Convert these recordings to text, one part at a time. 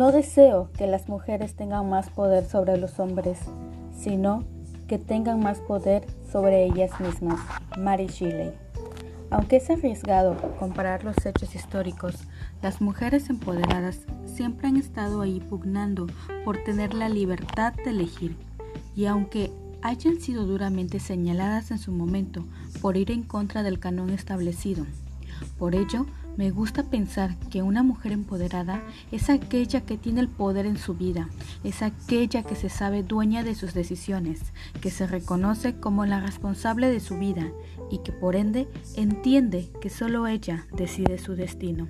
No deseo que las mujeres tengan más poder sobre los hombres, sino que tengan más poder sobre ellas mismas. Mary Shelley. Aunque es arriesgado comparar los hechos históricos, las mujeres empoderadas siempre han estado ahí pugnando por tener la libertad de elegir. Y aunque hayan sido duramente señaladas en su momento por ir en contra del canon establecido, por ello me gusta pensar que una mujer empoderada es aquella que tiene el poder en su vida, es aquella que se sabe dueña de sus decisiones, que se reconoce como la responsable de su vida y que por ende entiende que solo ella decide su destino.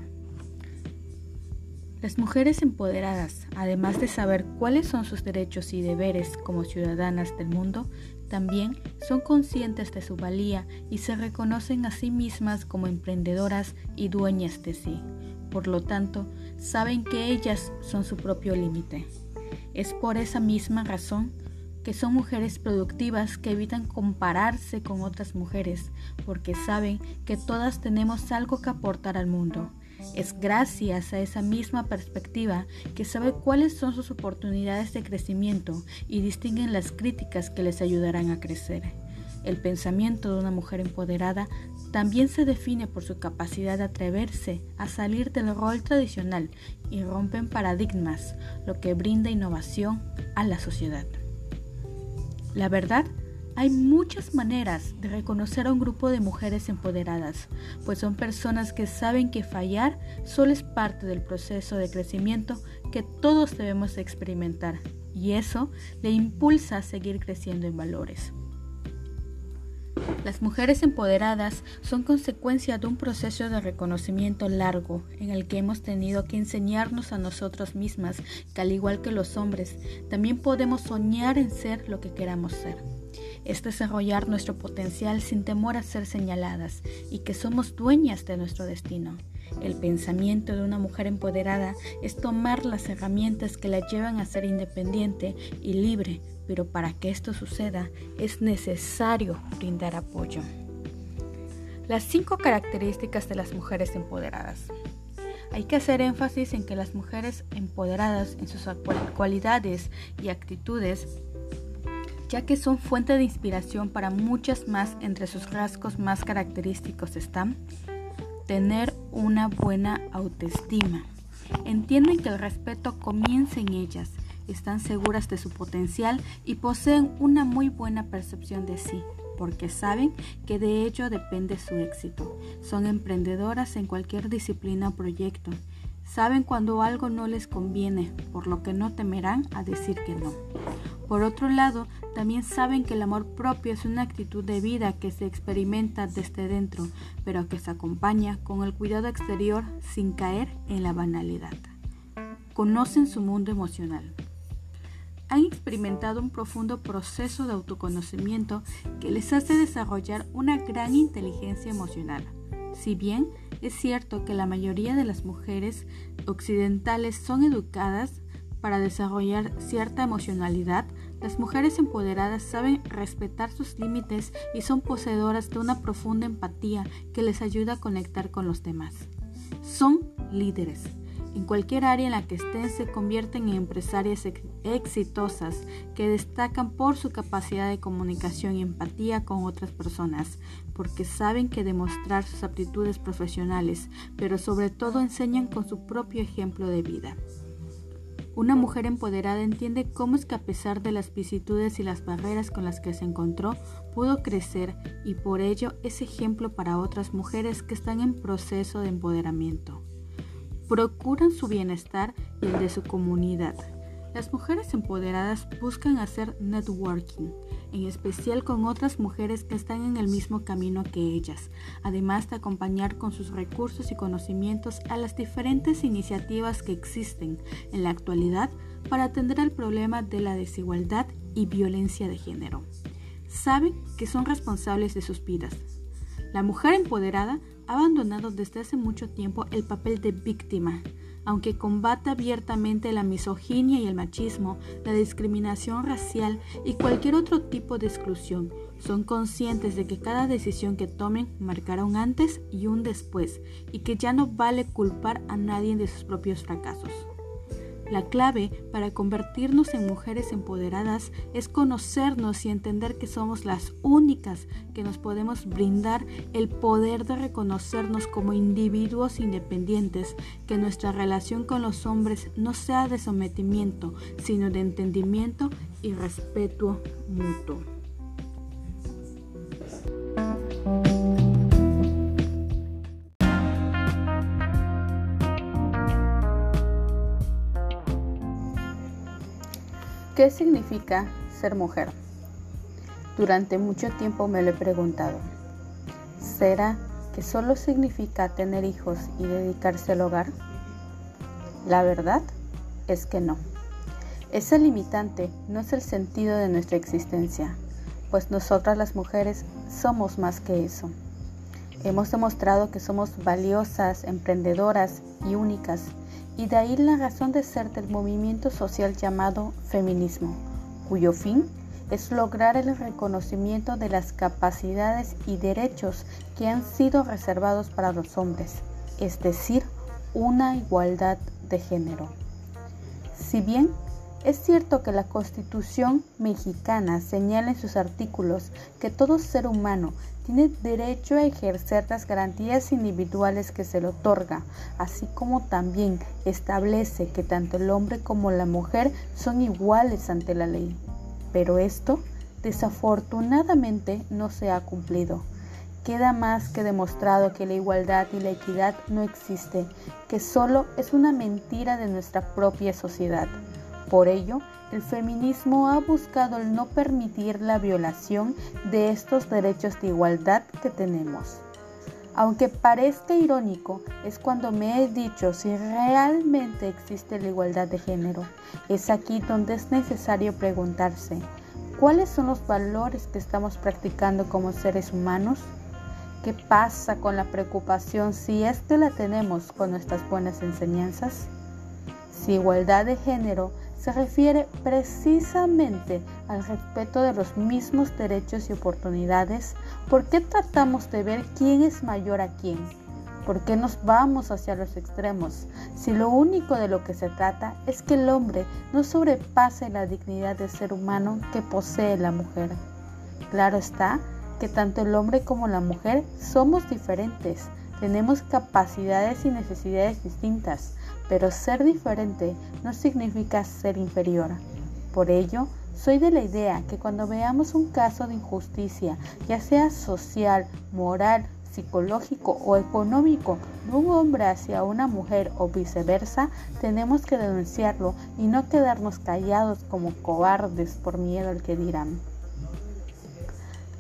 Las mujeres empoderadas, además de saber cuáles son sus derechos y deberes como ciudadanas del mundo, también son conscientes de su valía y se reconocen a sí mismas como emprendedoras y dueñas de sí. Por lo tanto, saben que ellas son su propio límite. Es por esa misma razón que son mujeres productivas que evitan compararse con otras mujeres, porque saben que todas tenemos algo que aportar al mundo es gracias a esa misma perspectiva que sabe cuáles son sus oportunidades de crecimiento y distinguen las críticas que les ayudarán a crecer. El pensamiento de una mujer empoderada también se define por su capacidad de atreverse a salir del rol tradicional y rompen paradigmas, lo que brinda innovación a la sociedad. La verdad hay muchas maneras de reconocer a un grupo de mujeres empoderadas, pues son personas que saben que fallar solo es parte del proceso de crecimiento que todos debemos experimentar y eso le impulsa a seguir creciendo en valores. Las mujeres empoderadas son consecuencia de un proceso de reconocimiento largo en el que hemos tenido que enseñarnos a nosotros mismas que al igual que los hombres, también podemos soñar en ser lo que queramos ser es desarrollar nuestro potencial sin temor a ser señaladas y que somos dueñas de nuestro destino. El pensamiento de una mujer empoderada es tomar las herramientas que la llevan a ser independiente y libre, pero para que esto suceda es necesario brindar apoyo. Las cinco características de las mujeres empoderadas. Hay que hacer énfasis en que las mujeres empoderadas en sus cualidades y actitudes ya que son fuente de inspiración para muchas más. Entre sus rasgos más característicos están tener una buena autoestima. Entienden que el respeto comienza en ellas, están seguras de su potencial y poseen una muy buena percepción de sí, porque saben que de ello depende su éxito. Son emprendedoras en cualquier disciplina o proyecto. Saben cuando algo no les conviene, por lo que no temerán a decir que no. Por otro lado, también saben que el amor propio es una actitud de vida que se experimenta desde dentro, pero que se acompaña con el cuidado exterior sin caer en la banalidad. Conocen su mundo emocional. Han experimentado un profundo proceso de autoconocimiento que les hace desarrollar una gran inteligencia emocional. Si bien es cierto que la mayoría de las mujeres occidentales son educadas para desarrollar cierta emocionalidad, las mujeres empoderadas saben respetar sus límites y son poseedoras de una profunda empatía que les ayuda a conectar con los demás. Son líderes. En cualquier área en la que estén se convierten en empresarias exitosas que destacan por su capacidad de comunicación y empatía con otras personas, porque saben que demostrar sus aptitudes profesionales, pero sobre todo enseñan con su propio ejemplo de vida. Una mujer empoderada entiende cómo es que a pesar de las vicisitudes y las barreras con las que se encontró, pudo crecer y por ello es ejemplo para otras mujeres que están en proceso de empoderamiento. Procuran su bienestar y el de su comunidad. Las mujeres empoderadas buscan hacer networking, en especial con otras mujeres que están en el mismo camino que ellas, además de acompañar con sus recursos y conocimientos a las diferentes iniciativas que existen en la actualidad para atender al problema de la desigualdad y violencia de género. Saben que son responsables de sus vidas. La mujer empoderada ha abandonado desde hace mucho tiempo el papel de víctima, aunque combate abiertamente la misoginia y el machismo, la discriminación racial y cualquier otro tipo de exclusión, son conscientes de que cada decisión que tomen marcará un antes y un después y que ya no vale culpar a nadie de sus propios fracasos. La clave para convertirnos en mujeres empoderadas es conocernos y entender que somos las únicas que nos podemos brindar el poder de reconocernos como individuos independientes, que nuestra relación con los hombres no sea de sometimiento, sino de entendimiento y respeto mutuo. ¿Qué significa ser mujer? Durante mucho tiempo me lo he preguntado. ¿Será que solo significa tener hijos y dedicarse al hogar? La verdad es que no. Ese limitante no es el sentido de nuestra existencia, pues nosotras las mujeres somos más que eso. Hemos demostrado que somos valiosas, emprendedoras y únicas y de ahí la razón de ser del movimiento social llamado feminismo, cuyo fin es lograr el reconocimiento de las capacidades y derechos que han sido reservados para los hombres, es decir, una igualdad de género. Si bien es cierto que la Constitución mexicana señala en sus artículos que todo ser humano tiene derecho a ejercer las garantías individuales que se le otorga, así como también establece que tanto el hombre como la mujer son iguales ante la ley. Pero esto desafortunadamente no se ha cumplido. Queda más que demostrado que la igualdad y la equidad no existe, que solo es una mentira de nuestra propia sociedad. Por ello, el feminismo ha buscado el no permitir la violación de estos derechos de igualdad que tenemos. Aunque parezca irónico, es cuando me he dicho si realmente existe la igualdad de género. Es aquí donde es necesario preguntarse, ¿cuáles son los valores que estamos practicando como seres humanos? ¿Qué pasa con la preocupación si es que la tenemos con nuestras buenas enseñanzas? Si igualdad de género se refiere precisamente al respeto de los mismos derechos y oportunidades, ¿por qué tratamos de ver quién es mayor a quién? ¿Por qué nos vamos hacia los extremos si lo único de lo que se trata es que el hombre no sobrepase la dignidad de ser humano que posee la mujer? Claro está que tanto el hombre como la mujer somos diferentes, tenemos capacidades y necesidades distintas, pero ser diferente no significa ser inferior. Por ello, soy de la idea que cuando veamos un caso de injusticia, ya sea social, moral, psicológico o económico de un hombre hacia una mujer o viceversa, tenemos que denunciarlo y no quedarnos callados como cobardes por miedo al que dirán.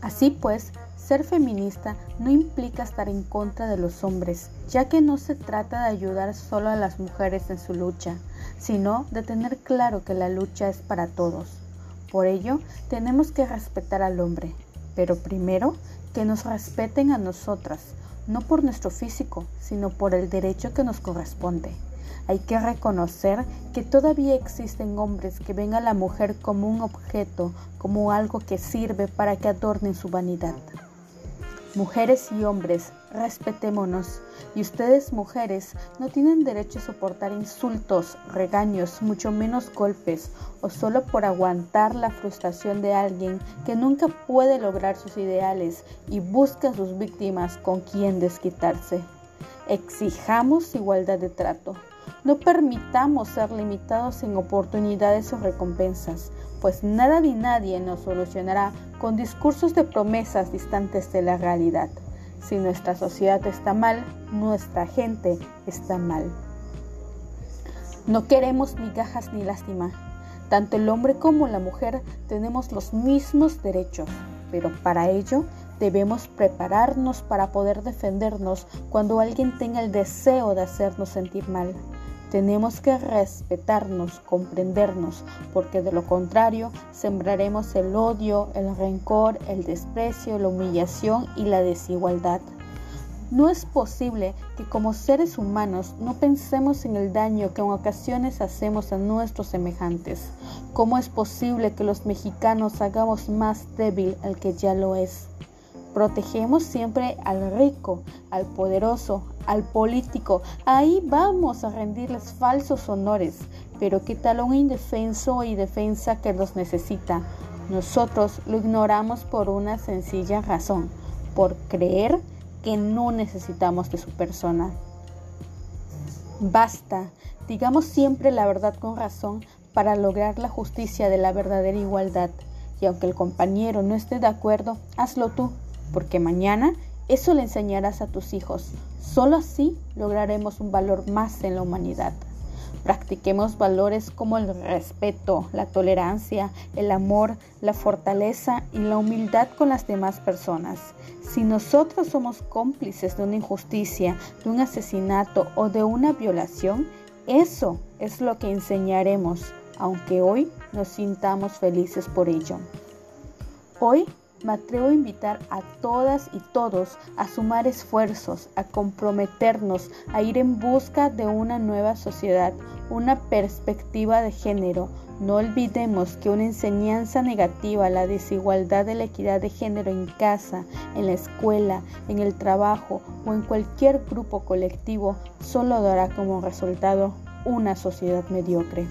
Así pues, ser feminista no implica estar en contra de los hombres, ya que no se trata de ayudar solo a las mujeres en su lucha, sino de tener claro que la lucha es para todos. Por ello, tenemos que respetar al hombre, pero primero que nos respeten a nosotras, no por nuestro físico, sino por el derecho que nos corresponde. Hay que reconocer que todavía existen hombres que ven a la mujer como un objeto, como algo que sirve para que adornen su vanidad. Mujeres y hombres, respetémonos. Y ustedes, mujeres, no tienen derecho a soportar insultos, regaños, mucho menos golpes, o solo por aguantar la frustración de alguien que nunca puede lograr sus ideales y busca a sus víctimas con quien desquitarse. Exijamos igualdad de trato. No permitamos ser limitados en oportunidades o recompensas pues nada ni nadie nos solucionará con discursos de promesas distantes de la realidad. Si nuestra sociedad está mal, nuestra gente está mal. No queremos ni gajas ni lástima. Tanto el hombre como la mujer tenemos los mismos derechos, pero para ello debemos prepararnos para poder defendernos cuando alguien tenga el deseo de hacernos sentir mal. Tenemos que respetarnos, comprendernos, porque de lo contrario sembraremos el odio, el rencor, el desprecio, la humillación y la desigualdad. No es posible que como seres humanos no pensemos en el daño que en ocasiones hacemos a nuestros semejantes. ¿Cómo es posible que los mexicanos hagamos más débil al que ya lo es? Protegemos siempre al rico, al poderoso, al político. Ahí vamos a rendirles falsos honores. Pero ¿qué tal un indefenso y defensa que los necesita? Nosotros lo ignoramos por una sencilla razón, por creer que no necesitamos de su persona. Basta, digamos siempre la verdad con razón para lograr la justicia de la verdadera igualdad. Y aunque el compañero no esté de acuerdo, hazlo tú porque mañana eso le enseñarás a tus hijos. Solo así lograremos un valor más en la humanidad. Practiquemos valores como el respeto, la tolerancia, el amor, la fortaleza y la humildad con las demás personas. Si nosotros somos cómplices de una injusticia, de un asesinato o de una violación, eso es lo que enseñaremos, aunque hoy nos sintamos felices por ello. Hoy me atrevo a invitar a todas y todos a sumar esfuerzos, a comprometernos, a ir en busca de una nueva sociedad, una perspectiva de género. No olvidemos que una enseñanza negativa, la desigualdad de la equidad de género en casa, en la escuela, en el trabajo o en cualquier grupo colectivo, solo dará como resultado una sociedad mediocre.